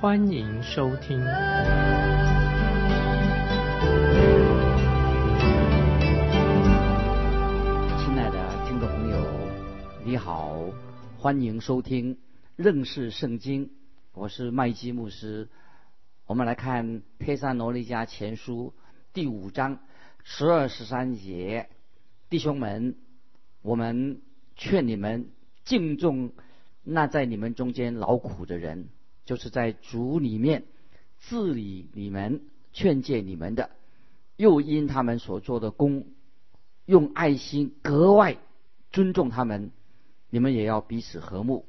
欢迎收听。亲爱的听众朋友，你好，欢迎收听认识圣经，我是麦基牧师。我们来看《佩萨罗尼迦前书》第五章十二十三节。弟兄们，我们劝你们敬重那在你们中间劳苦的人，就是在主里面治理你们、劝诫你们的，又因他们所做的功，用爱心格外尊重他们。你们也要彼此和睦。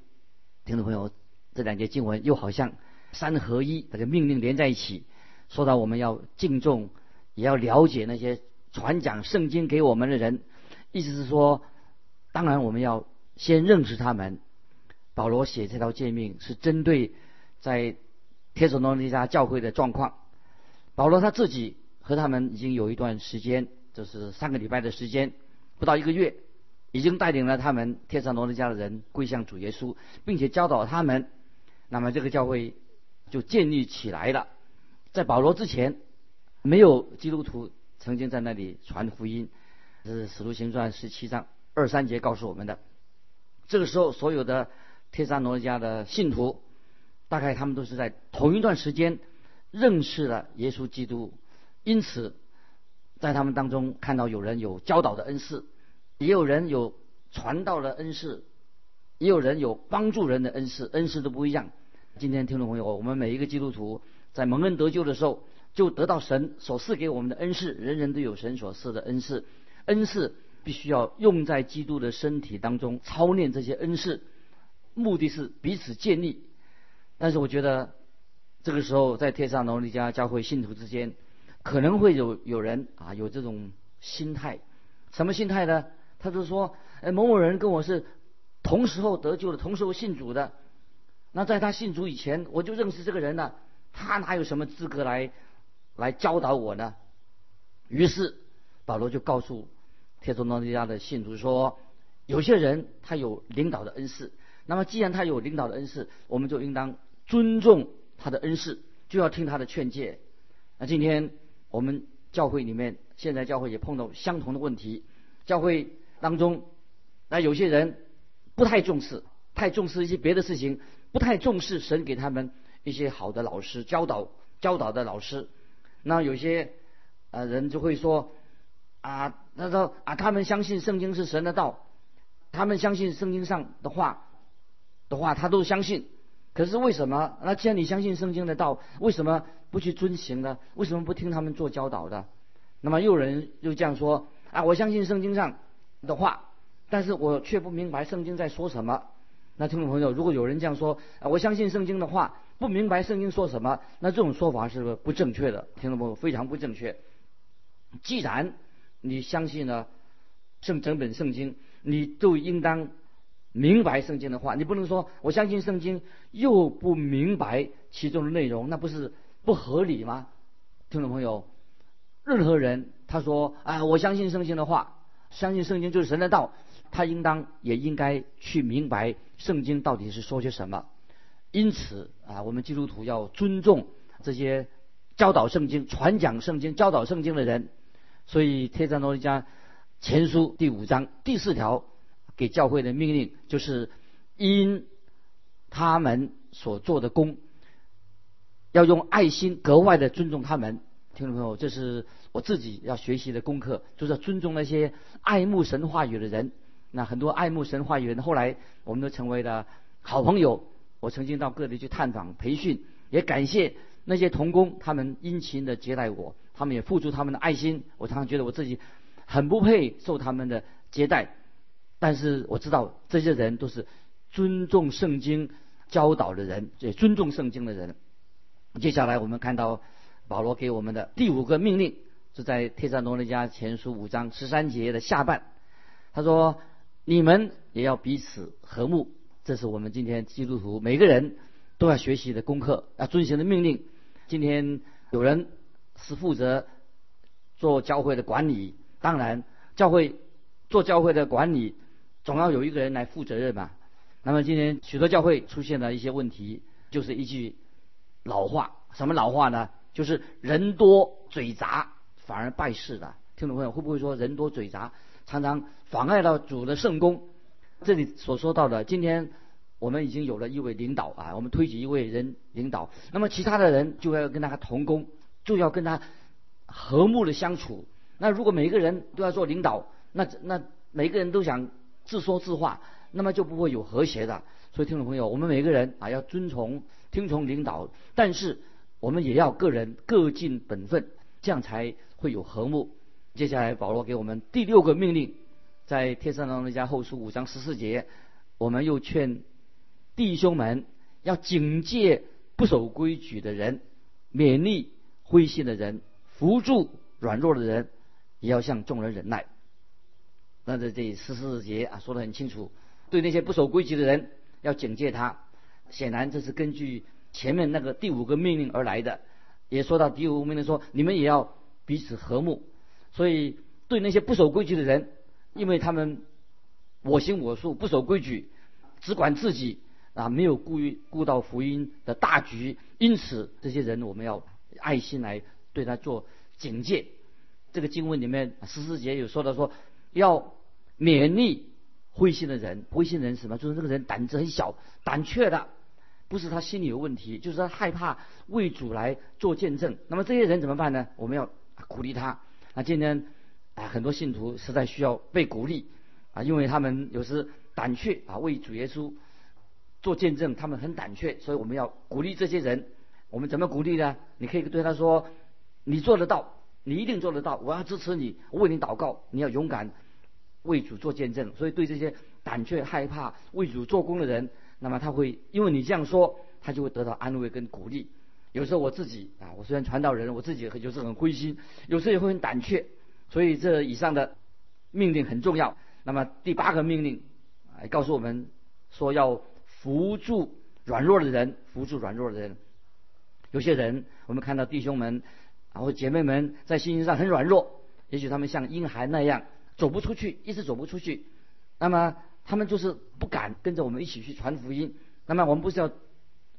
听众朋友，这两节经文又好像三合一，这个命令连在一起，说到我们要敬重，也要了解那些传讲圣经给我们的人。意思是说，当然我们要先认识他们。保罗写这条诫命是针对在帖撒罗尼迦教会的状况。保罗他自己和他们已经有一段时间，就是三个礼拜的时间，不到一个月，已经带领了他们帖撒罗尼迦的人归向主耶稣，并且教导他们。那么这个教会就建立起来了。在保罗之前，没有基督徒曾经在那里传福音。是《使徒行传》十七章二三节告诉我们的。这个时候，所有的帖撒罗尼迦的信徒，大概他们都是在同一段时间认识了耶稣基督，因此在他们当中看到有人有教导的恩赐，也有人有传道的恩赐，也有人有帮助人的恩赐，恩赐都不一样。今天听众朋友，我们每一个基督徒在蒙恩得救的时候，就得到神所赐给我们的恩赐，人人都有神所赐的恩赐。恩赐必须要用在基督的身体当中，操练这些恩赐，目的是彼此建立。但是我觉得，这个时候在天上罗尼迦教会信徒之间，可能会有有人啊有这种心态，什么心态呢？他就说，哎，某某人跟我是同时候得救的，同时候信主的。那在他信主以前，我就认识这个人了，他哪有什么资格来来教导我呢？于是。保罗就告诉帖撒罗尼迦的信徒说：“有些人他有领导的恩赐，那么既然他有领导的恩赐，我们就应当尊重他的恩赐，就要听他的劝诫。那今天我们教会里面，现在教会也碰到相同的问题。教会当中，那有些人不太重视，太重视一些别的事情，不太重视神给他们一些好的老师教导教导的老师。那有些呃人就会说。”啊，他说啊，他们相信圣经是神的道，他们相信圣经上的话的话，他都相信。可是为什么？那既然你相信圣经的道，为什么不去遵行呢？为什么不听他们做教导的？那么又有人又这样说啊，我相信圣经上的话，但是我却不明白圣经在说什么。那听众朋友，如果有人这样说啊，我相信圣经的话，不明白圣经说什么，那这种说法是不是不正确的？听众朋友，非常不正确。既然你相信了圣整本圣经，你就应当明白圣经的话。你不能说我相信圣经又不明白其中的内容，那不是不合理吗？听众朋友，任何人他说啊，我相信圣经的话，相信圣经就是神的道，他应当也应该去明白圣经到底是说些什么。因此啊，我们基督徒要尊重这些教导圣经、传讲圣经、教导圣经的人。所以《帖撒罗尼迦前书》第五章第四条给教会的命令就是：因他们所做的功，要用爱心格外的尊重他们。听众朋友，这是我自己要学习的功课，就是要尊重那些爱慕神话语的人。那很多爱慕神话语的人，后来我们都成为了好朋友。我曾经到各地去探访、培训，也感谢那些童工，他们殷勤的接待我。他们也付出他们的爱心，我常常觉得我自己很不配受他们的接待，但是我知道这些人都是尊重圣经教导的人，也尊重圣经的人。接下来我们看到保罗给我们的第五个命令，是在帖撒罗尼迦前书五章十三节的下半。他说：“你们也要彼此和睦。”这是我们今天基督徒每个人都要学习的功课，要遵循的命令。今天有人是负责做教会的管理，当然教会做教会的管理，总要有一个人来负责任嘛。那么今天许多教会出现了一些问题，就是一句老话，什么老话呢？就是人多嘴杂，反而败事的。听众朋友会不会说人多嘴杂，常常妨碍到主的圣功？这里所说到的，今天我们已经有了一位领导啊，我们推举一位人领导，那么其他的人就要跟他同工，就要跟他和睦的相处。那如果每一个人都要做领导，那那每个人都想自说自话，那么就不会有和谐的。所以听众朋友，我们每个人啊要遵从听从领导，但是我们也要个人各尽本分，这样才会有和睦。接下来保罗给我们第六个命令。在天上的那家后书五章十四节，我们又劝弟兄们要警戒不守规矩的人，勉励灰心的人，扶助软弱的人，也要向众人忍耐。那在这十四节啊，说得很清楚，对那些不守规矩的人要警戒他。显然这是根据前面那个第五个命令而来的，也说到第五个命令说，你们也要彼此和睦。所以对那些不守规矩的人。因为他们我行我素，不守规矩，只管自己啊，没有顾于顾到福音的大局，因此这些人我们要爱心来对他做警戒。这个经文里面十四节有说到说，要勉励灰心的人，灰心人什么？就是这个人胆子很小，胆怯的，不是他心里有问题，就是他害怕为主来做见证。那么这些人怎么办呢？我们要鼓励他。那今天。啊，很多信徒实在需要被鼓励啊，因为他们有时胆怯啊，为主耶稣做见证，他们很胆怯，所以我们要鼓励这些人。我们怎么鼓励呢？你可以对他说：“你做得到，你一定做得到，我要支持你，我为你祷告。你要勇敢为主做见证。”所以对这些胆怯、害怕为主做工的人，那么他会因为你这样说，他就会得到安慰跟鼓励。有时候我自己啊，我虽然传道人，我自己有时很灰心，有时候也会很胆怯。所以这以上的命令很重要。那么第八个命令，哎，告诉我们说要扶助软弱的人，扶助软弱的人。有些人，我们看到弟兄们，然后姐妹们在信心上很软弱，也许他们像婴孩那样走不出去，一直走不出去。那么他们就是不敢跟着我们一起去传福音。那么我们不是要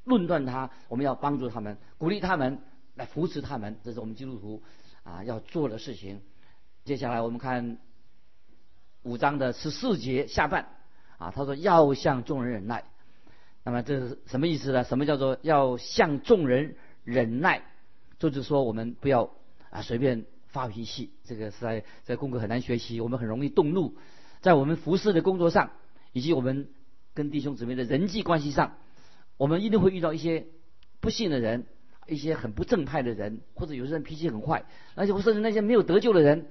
论断他，我们要帮助他们，鼓励他们，来扶持他们，这是我们基督徒啊要做的事情。接下来我们看五章的十四节下半啊，他说要向众人忍耐。那么这是什么意思呢？什么叫做要向众人忍耐？就是说我们不要啊随便发脾气。这个是在在功课很难学习，我们很容易动怒，在我们服侍的工作上，以及我们跟弟兄姊妹的人际关系上，我们一定会遇到一些不幸的人，一些很不正派的人，或者有些人脾气很坏，而且甚至那些没有得救的人。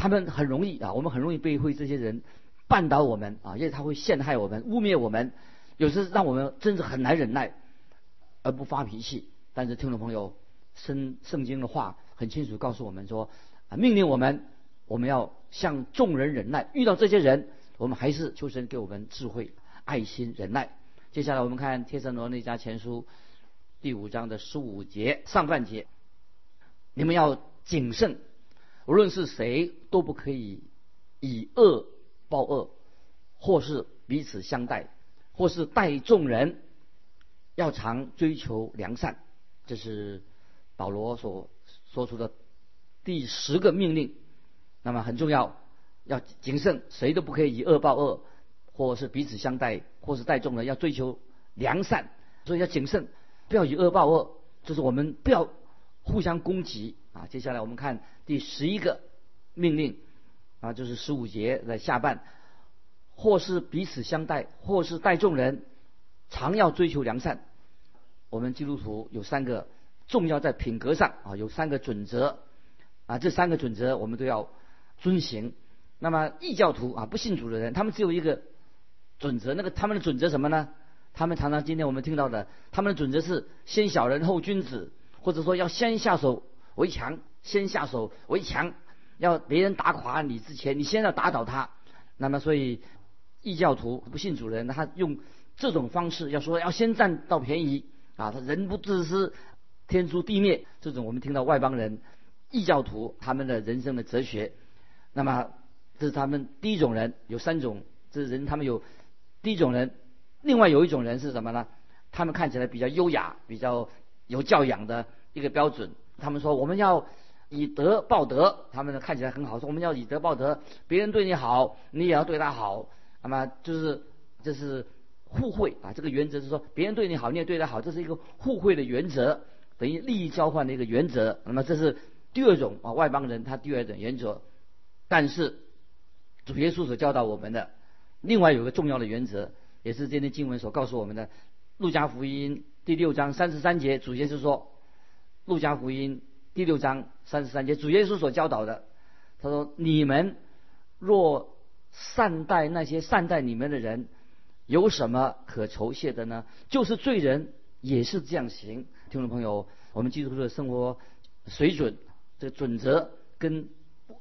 他们很容易啊，我们很容易被会这些人绊倒我们啊，因为他会陷害我们、污蔑我们，有时让我们真是很难忍耐而不发脾气。但是听众朋友，圣圣经的话很清楚告诉我们说啊，命令我们我们要向众人忍耐。遇到这些人，我们还是求神给我们智慧、爱心、忍耐。接下来我们看《帖撒罗那家前书》第五章的十五节上半节，你们要谨慎。无论是谁都不可以以恶报恶，或是彼此相待，或是待众人，要常追求良善。这是保罗所说出的第十个命令。那么很重要，要谨慎，谁都不可以以恶报恶，或是彼此相待，或是待众人，要追求良善。所以要谨慎，不要以恶报恶，就是我们不要互相攻击。啊，接下来我们看第十一个命令，啊，就是十五节的下半，或是彼此相待，或是待众人，常要追求良善。我们基督徒有三个重要在品格上啊，有三个准则啊，这三个准则我们都要遵行。那么异教徒啊，不信主的人，他们只有一个准则，那个他们的准则什么呢？他们常常今天我们听到的，他们的准则是先小人后君子。或者说要先下手为强，先下手为强，要别人打垮你之前，你先要打倒他。那么，所以异教徒不信主人，他用这种方式要说要先占到便宜啊，他人不自私，天诛地灭。这种我们听到外邦人异教徒他们的人生的哲学。那么，这是他们第一种人，有三种这人，他们有第一种人，另外有一种人是什么呢？他们看起来比较优雅，比较有教养的一个标准。他们说我们要以德报德，他们看起来很好，说我们要以德报德，别人对你好，你也要对他好。那么就是这是互惠啊，这个原则是说别人对你好，你也对他好，这是一个互惠的原则，等于利益交换的一个原则。那么这是第二种啊，外邦人他第二种原则。但是主耶稣所教导我们的另外有个重要的原则，也是今天经文所告诉我们的。路加福音第六章三十三节，主耶稣说：“路加福音第六章三十三节，主耶稣所教导的，他说：你们若善待那些善待你们的人，有什么可酬谢的呢？就是罪人也是这样行。听众朋友，我们基督徒的生活水准这个准则跟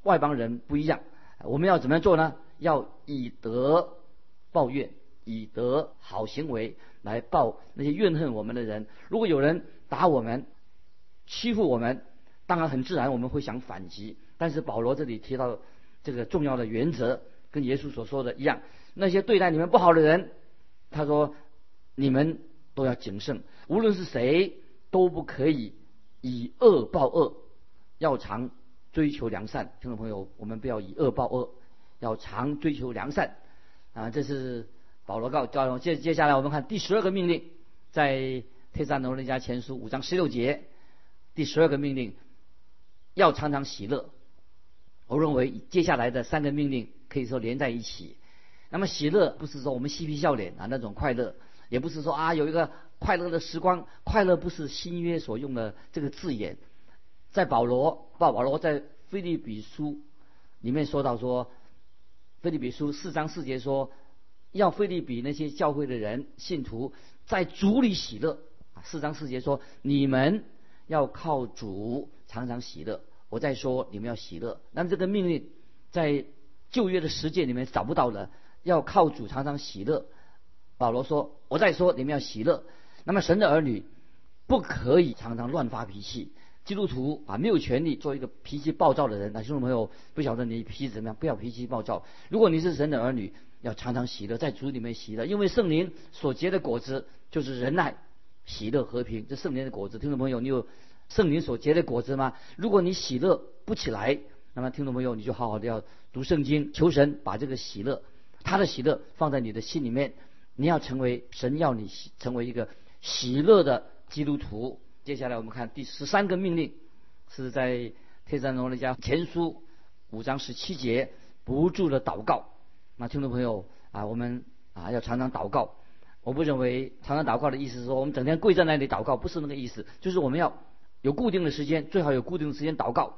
外邦人不一样。我们要怎么样做呢？要以德报怨，以德好行为。”来报那些怨恨我们的人。如果有人打我们、欺负我们，当然很自然我们会想反击。但是保罗这里提到这个重要的原则，跟耶稣所说的一样。那些对待你们不好的人，他说你们都要谨慎，无论是谁都不可以以恶报恶，要常追求良善。听众朋友，我们不要以恶报恶，要常追求良善啊！这是。保罗告教接接下来我们看第十二个命令，在特萨罗尼迦前书五章十六节，第十二个命令要常常喜乐。我认为接下来的三个命令可以说连在一起。那么喜乐不是说我们嬉皮笑脸啊那种快乐，也不是说啊有一个快乐的时光，快乐不是新约所用的这个字眼。在保罗，保保罗在菲利比书里面说到说，菲利比书四章四节说。要费利比那些教会的人信徒在主里喜乐啊！四章四节说：“你们要靠主常常喜乐。”我再说，你们要喜乐。那么这个命令在旧约的实践里面找不到了，要靠主常常喜乐。保罗说：“我再说，你们要喜乐。”那么神的儿女不可以常常乱发脾气。基督徒啊，没有权利做一个脾气暴躁的人。那听众朋友，不晓得你脾气怎么样？不要脾气暴躁。如果你是神的儿女，要常常喜乐，在主里面喜乐，因为圣灵所结的果子就是仁爱、喜乐、和平。这圣灵的果子，听众朋友，你有圣灵所结的果子吗？如果你喜乐不起来，那么听众朋友，你就好好的要读圣经，求神把这个喜乐，他的喜乐放在你的心里面。你要成为神要你成为一个喜乐的基督徒。接下来我们看第十三个命令，是在特山罗尼家前书五章十七节，不住的祷告。那听众朋友啊，我们啊要常常祷告。我不认为常常祷告的意思是说我们整天跪在那里祷告，不是那个意思。就是我们要有固定的时间，最好有固定的时间祷告，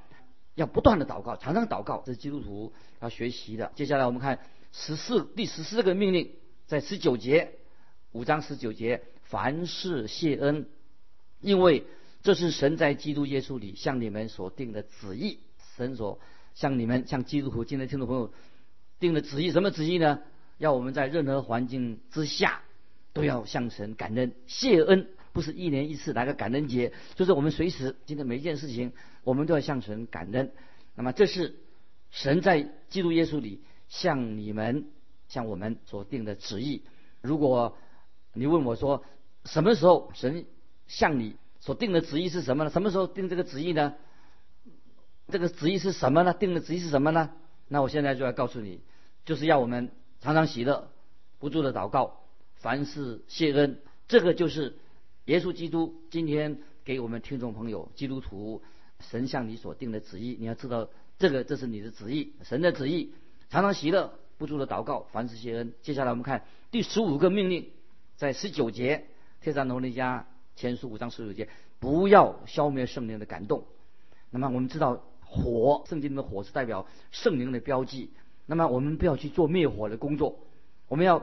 要不断的祷告，常常祷告。这是基督徒要学习的。接下来我们看十四第十四个命令，在十九节五章十九节，凡事谢恩，因为这是神在基督耶稣里向你们所定的旨意。神所向你们向基督徒，今天听众朋友。定的旨意什么旨意呢？要我们在任何环境之下都要向神感恩谢恩，不是一年一次来个感恩节，就是我们随时今天每一件事情，我们都要向神感恩。那么这是神在基督耶稣里向你们向我们所定的旨意。如果你问我说什么时候神向你所定的旨意是什么呢？什么时候定这个旨意呢？这个旨意是什么呢？定的旨意是什么呢？那我现在就要告诉你。就是要我们常常喜乐，不住的祷告，凡事谢恩。这个就是耶稣基督今天给我们听众朋友基督徒神向你所定的旨意。你要知道，这个这是你的旨意，神的旨意。常常喜乐，不住的祷告，凡事谢恩。接下来我们看第十五个命令，在十九节，天上罗尼迦前书五章十九节，不要消灭圣灵的感动。那么我们知道火，圣经里的火是代表圣灵的标记。那么我们不要去做灭火的工作，我们要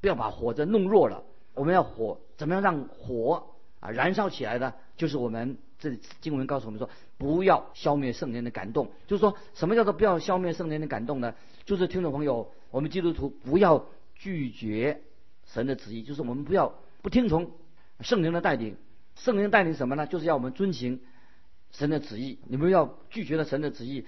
不要把火这弄弱了？我们要火怎么样让火啊燃烧起来呢？就是我们这里经文告诉我们说，不要消灭圣灵的感动。就是说什么叫做不要消灭圣灵的感动呢？就是听众朋友，我们基督徒不要拒绝神的旨意，就是我们不要不听从圣灵的带领。圣灵带领什么呢？就是要我们遵行神的旨意。你们要拒绝了神的旨意。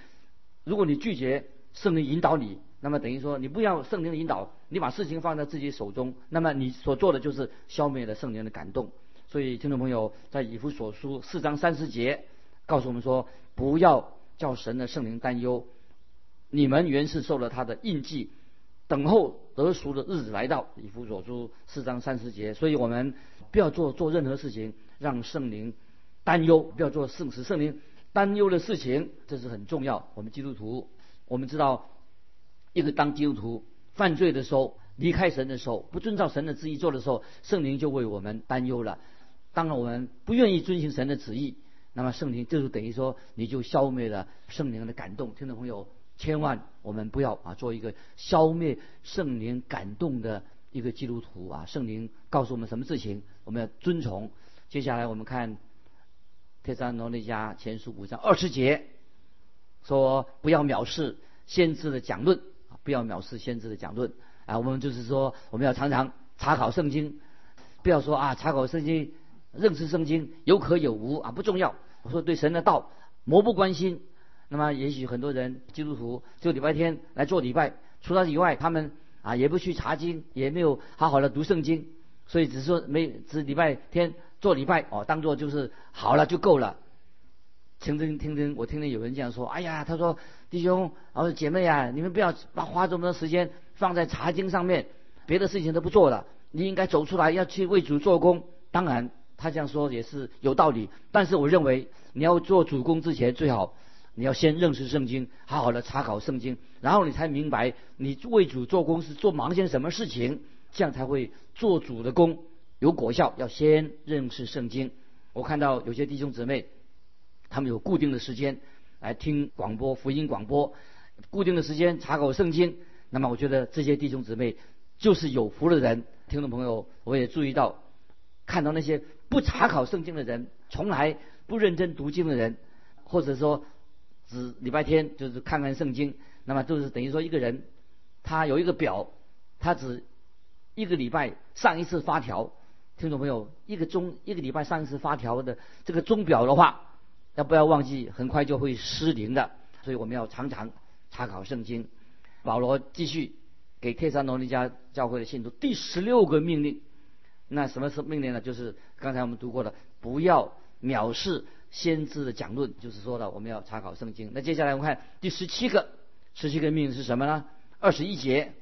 如果你拒绝圣灵引导你，那么等于说你不要圣灵的引导，你把事情放在自己手中，那么你所做的就是消灭了圣灵的感动。所以听众朋友在以弗所书四章三十节告诉我们说，不要叫神的圣灵担忧。你们原是受了他的印记，等候得赎的日子来到。以弗所书四章三十节，所以我们不要做做任何事情。让圣灵担忧，不要做圣使圣灵担忧的事情，这是很重要。我们基督徒，我们知道，一个当基督徒犯罪的时候，离开神的时候，不遵照神的旨意做的时候，圣灵就为我们担忧了。当然，我们不愿意遵行神的旨意，那么圣灵就是等于说，你就消灭了圣灵的感动。听众朋友，千万我们不要啊，做一个消灭圣灵感动的一个基督徒啊。圣灵告诉我们什么事情，我们要遵从。接下来我们看《特撒罗尼迦前书》五章二十节，说不要藐视先知的讲论啊，不要藐视先知的讲论啊。我们就是说，我们要常常查考圣经，不要说啊，查考圣经、认识圣经有可有无啊，不重要。我说对神的道漠不关心。那么也许很多人基督徒就礼拜天来做礼拜，除了以外，他们啊也不去查经，也没有好好的读圣经，所以只是说没只礼拜天。做礼拜哦，当做就是好了就够了。听听听听，我听听有人这样说，哎呀，他说弟兄，啊姐妹啊，你们不要把花这么多时间放在查经上面，别的事情都不做了。你应该走出来，要去为主做工。当然，他这样说也是有道理。但是我认为，你要做主公之前，最好你要先认识圣经，好好的查考圣经，然后你才明白你为主做工是做忙些什么事情，这样才会做主的工。有果效，要先认识圣经。我看到有些弟兄姊妹，他们有固定的时间来听广播、福音广播，固定的时间查考圣经。那么，我觉得这些弟兄姊妹就是有福的人。听众朋友，我也注意到，看到那些不查考圣经的人，从来不认真读经的人，或者说只礼拜天就是看看圣经，那么就是等于说一个人，他有一个表，他只一个礼拜上一次发条。听众朋友，一个钟一个礼拜上一次发条的这个钟表的话，要不要忘记？很快就会失灵的。所以我们要常常查考圣经。保罗继续给帖撒罗尼迦教会的信徒第十六个命令。那什么是命令呢？就是刚才我们读过的，不要藐视先知的讲论，就是说的我们要查考圣经。那接下来我们看第十七个，十七个命令是什么呢？二十一节，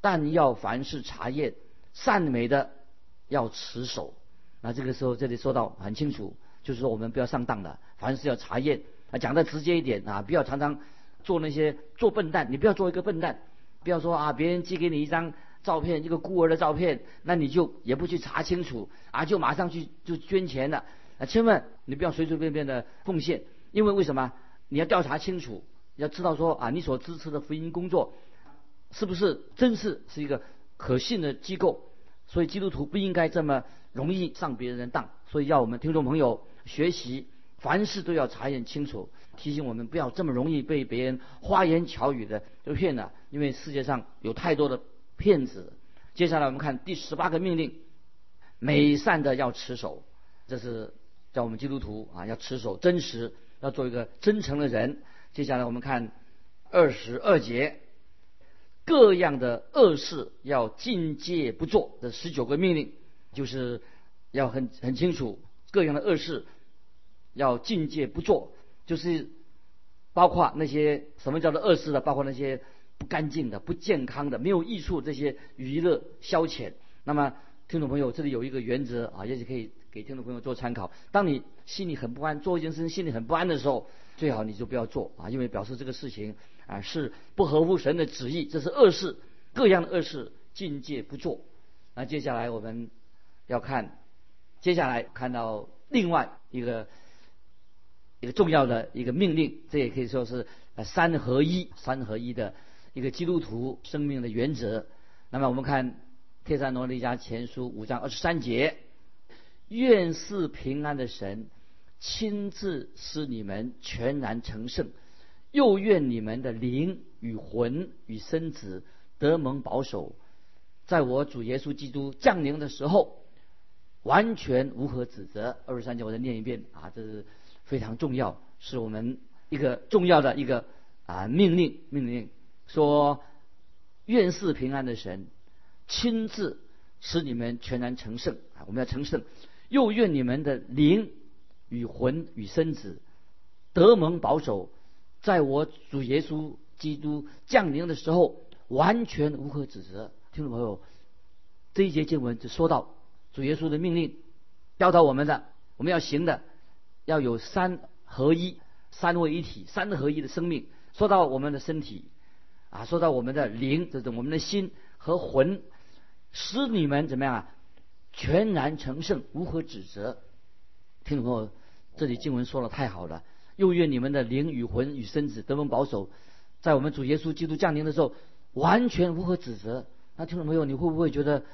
但要凡事查验善美的。要持守，那这个时候这里说到很清楚，就是说我们不要上当的，凡事要查验啊，讲的直接一点啊，不要常常做那些做笨蛋，你不要做一个笨蛋，不要说啊，别人寄给你一张照片，一个孤儿的照片，那你就也不去查清楚啊，就马上去就捐钱了啊，千万你不要随随便便的奉献，因为为什么？你要调查清楚，要知道说啊，你所支持的福音工作是不是真是是一个可信的机构。所以基督徒不应该这么容易上别人的当，所以要我们听众朋友学习，凡事都要查验清楚，提醒我们不要这么容易被别人花言巧语的就骗了，因为世界上有太多的骗子。接下来我们看第十八个命令，美善的要持守，这是叫我们基督徒啊要持守真实，要做一个真诚的人。接下来我们看二十二节。各样的恶事要禁戒不做，这十九个命令就是要很很清楚。各样的恶事要禁戒不做，就是包括那些什么叫做恶事的，包括那些不干净的、不健康的、没有益处这些娱乐消遣。那么，听众朋友，这里有一个原则啊，也许可以给听众朋友做参考。当你心里很不安，做一件事情心里很不安的时候，最好你就不要做啊，因为表示这个事情。啊，是不合乎神的旨意，这是恶事，各样的恶事，境界不做。那接下来我们要看，接下来看到另外一个一个重要的一个命令，这也可以说是三合一、三合一的一个基督徒生命的原则。那么我们看《帖撒罗尼迦前书》五章二十三节：愿是平安的神亲自使你们全然成圣，又愿你们的灵与魂与身子得蒙保守，在我主耶稣基督降临的时候，完全无可指责。二十三节我再念一遍啊，这是非常重要，是我们一个重要的一个啊命令命令，说愿是平安的神亲自使你们全然成圣啊，我们要成圣，又愿你们的灵与魂与身子得蒙保守，在我主耶稣基督降临的时候，完全无可指责。听众朋友，这一节经文就说到主耶稣的命令，教导我们的，我们要行的，要有三合一、三位一体、三合一的生命。说到我们的身体啊，说到我们的灵，这种我们的心和魂，使你们怎么样啊？全然成圣，无可指责。听众朋友，这里经文说的太好了。又愿你们的灵与魂与身子得蒙保守，在我们主耶稣基督降临的时候，完全无可指责。那听众朋友，你会不会觉得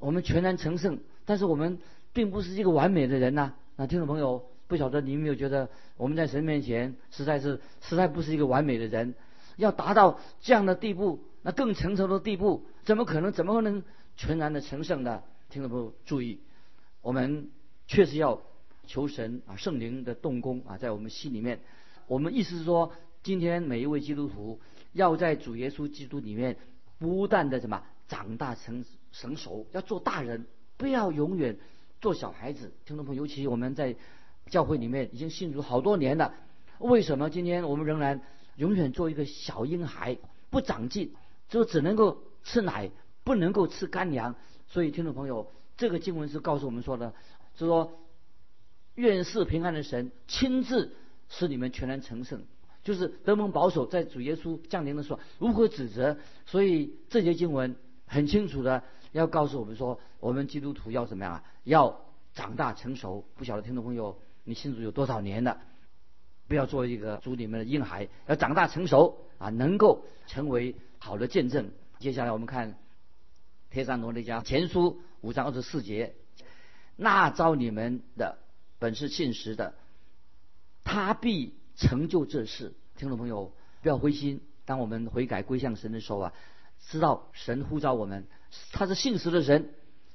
我们全然成圣，但是我们并不是一个完美的人呢？那听众朋友，不晓得你有没有觉得我们在神面前实在是实在不是一个完美的人？要达到这样的地步，那更成熟的地步，怎么可能？怎么可能全然的成圣呢？听众朋友注意，我们确实要求神啊圣灵的动工啊，在我们心里面。我们意思是说，今天每一位基督徒要在主耶稣基督里面不断的什么长大成成熟，要做大人，不要永远做小孩子。听众朋友，尤其我们在教会里面已经信主好多年了，为什么今天我们仍然永远做一个小婴孩，不长进，就只能够吃奶，不能够吃干粮？所以，听众朋友，这个经文是告诉我们说的，是说，愿是平安的神亲自使你们全然成圣，就是德蒙保守，在主耶稣降临的时候如何指责。所以这节经文很清楚的要告诉我们说，我们基督徒要怎么样啊？要长大成熟。不晓得听众朋友，你信主有多少年了？不要做一个主里面的婴孩，要长大成熟啊，能够成为好的见证。接下来我们看。帖撒罗尼迦前书五章二十四节，那招你们的本是信实的，他必成就这事。听众朋友，不要灰心。当我们悔改归向神的时候啊，知道神呼召我们，他是信实的神，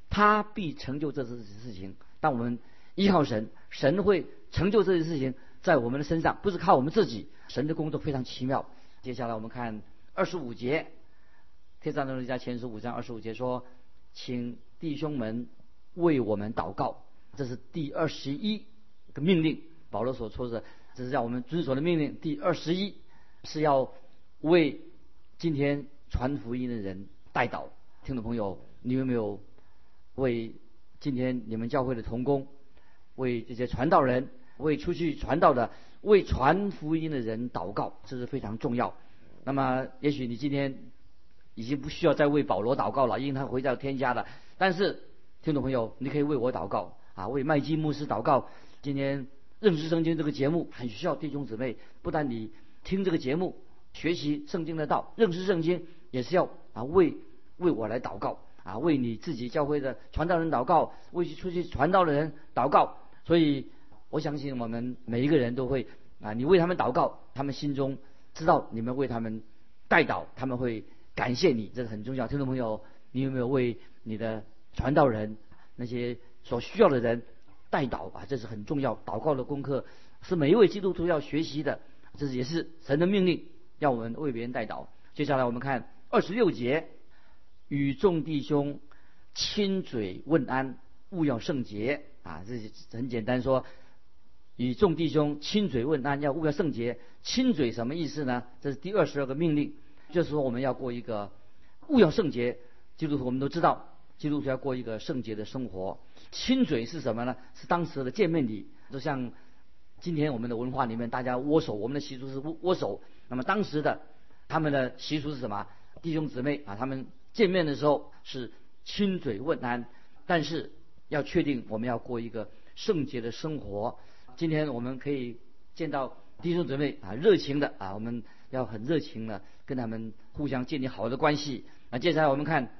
他必成就这事事情。当我们依靠神，神会成就这些事情在我们的身上，不是靠我们自己。神的工作非常奇妙。接下来我们看二十五节。《帖撒罗尼迦前书》五章二十五节说：“请弟兄们为我们祷告。”这是第二十一个命令。保罗所说的，这是让我们遵守的命令。第二十一是要为今天传福音的人代祷。听众朋友，你有没有为今天你们教会的同工、为这些传道人、为出去传道的、为传福音的人祷告？这是非常重要。那么，也许你今天。已经不需要再为保罗祷告了，因为他回到天家了。但是，听众朋友，你可以为我祷告啊，为麦基牧师祷告。今天认识圣经这个节目很需要弟兄姊妹，不但你听这个节目学习圣经的道，认识圣经也是要啊为为我来祷告啊，为你自己教会的传道人祷告，为出去传道的人祷告。所以，我相信我们每一个人都会啊，你为他们祷告，他们心中知道你们为他们代祷，他们会。感谢你，这个很重要。听众朋友，你有没有为你的传道人那些所需要的人代祷啊？这是很重要，祷告的功课是每一位基督徒要学习的，这是也是神的命令，要我们为别人代祷。接下来我们看二十六节，与众弟兄亲嘴问安，勿要圣洁啊！这是很简单说，与众弟兄亲嘴问安，要勿要圣洁。亲嘴什么意思呢？这是第二十二个命令。就是说，我们要过一个勿要圣洁。基督徒我们都知道，基督徒要过一个圣洁的生活。亲嘴是什么呢？是当时的见面礼，就像今天我们的文化里面，大家握手，我们的习俗是握握手。那么当时的他们的习俗是什么？弟兄姊妹啊，他们见面的时候是亲嘴问安。但是要确定我们要过一个圣洁的生活。今天我们可以见到弟兄姊妹啊，热情的啊，我们。要很热情的跟他们互相建立好的关系。那接下来我们看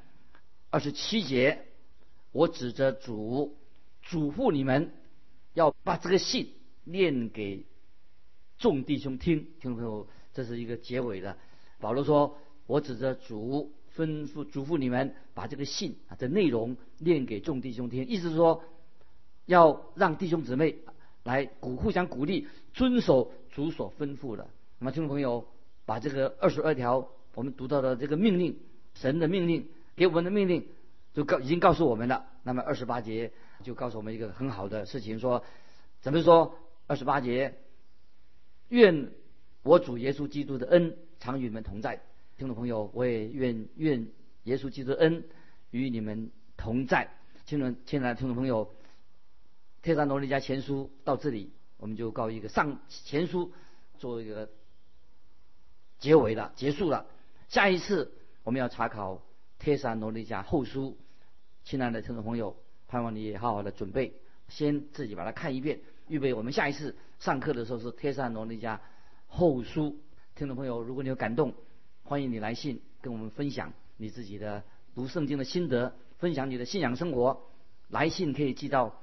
二十七节，我指着主嘱咐你们要把这个信念给众弟兄听。听众朋友，这是一个结尾的。保罗说：“我指着主吩咐嘱咐你们，把这个信啊的内容念给众弟兄听。”意思是说，要让弟兄姊妹来鼓互相鼓励，遵守主所吩咐的。那么，听众朋友，把这个二十二条我们读到的这个命令，神的命令给我们的命令，就告已经告诉我们了。那么二十八节就告诉我们一个很好的事情，说怎么说？二十八节，愿我主耶稣基督的恩常与你们同在。听众朋友，我也愿愿耶稣基督的恩与你们同在。亲人，亲爱的听众朋友，《天山罗尼迦前书》到这里，我们就告一个上前书做一个结尾了，结束了。下一次我们要查考《天山罗尼迦后书》。亲爱的听众朋友，盼望你好好的准备，先自己把它看一遍，预备我们下一次上课的时候是《天山罗尼迦后书》。听众朋友，如果你有感动，欢迎你来信跟我们分享你自己的读圣经的心得，分享你的信仰生活。来信可以寄到